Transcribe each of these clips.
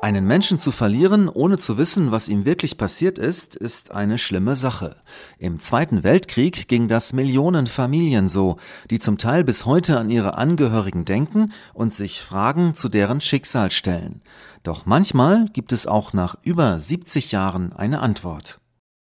Einen Menschen zu verlieren, ohne zu wissen, was ihm wirklich passiert ist, ist eine schlimme Sache. Im Zweiten Weltkrieg ging das Millionen Familien so, die zum Teil bis heute an ihre Angehörigen denken und sich Fragen zu deren Schicksal stellen. Doch manchmal gibt es auch nach über 70 Jahren eine Antwort.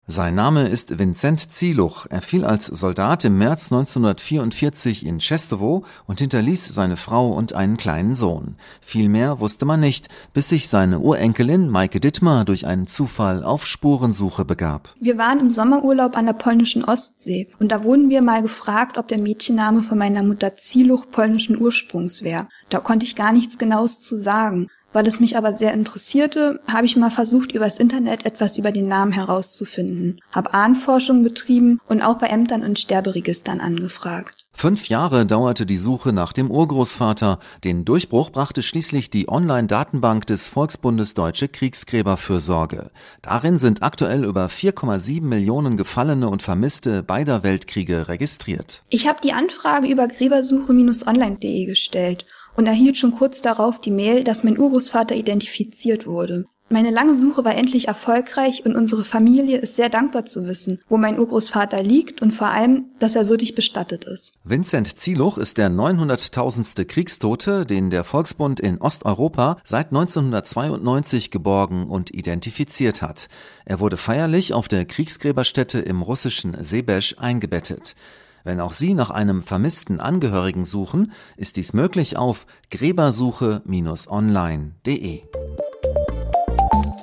Sein Name ist Vincent Zieluch. Er fiel als Soldat im März 1944 in Czestowo und hinterließ seine Frau und einen kleinen Sohn. Viel mehr wusste man nicht, bis sich seine Urenkelin Maike Dittmar durch einen Zufall auf Spurensuche begab. Wir waren im Sommerurlaub an der polnischen Ostsee und da wurden wir mal gefragt, ob der Mädchenname von meiner Mutter Zieluch polnischen Ursprungs wäre. Da konnte ich gar nichts Genaues zu sagen. Weil es mich aber sehr interessierte, habe ich mal versucht, übers Internet etwas über den Namen herauszufinden, habe Ahnforschung betrieben und auch bei Ämtern und Sterberegistern angefragt. Fünf Jahre dauerte die Suche nach dem Urgroßvater. Den Durchbruch brachte schließlich die Online-Datenbank des Volksbundes Deutsche Kriegsgräberfürsorge. Darin sind aktuell über 4,7 Millionen Gefallene und Vermisste beider Weltkriege registriert. Ich habe die Anfrage über gräbersuche-online.de gestellt und erhielt schon kurz darauf die Mail, dass mein Urgroßvater identifiziert wurde. Meine lange Suche war endlich erfolgreich und unsere Familie ist sehr dankbar zu wissen, wo mein Urgroßvater liegt und vor allem, dass er würdig bestattet ist. Vincent Zieluch ist der 900.000. Kriegstote, den der Volksbund in Osteuropa seit 1992 geborgen und identifiziert hat. Er wurde feierlich auf der Kriegsgräberstätte im russischen Sebesch eingebettet. Wenn auch Sie nach einem vermissten Angehörigen suchen, ist dies möglich auf gräbersuche-online.de.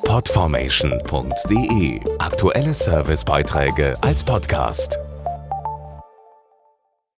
Podformation.de Aktuelle Servicebeiträge als Podcast.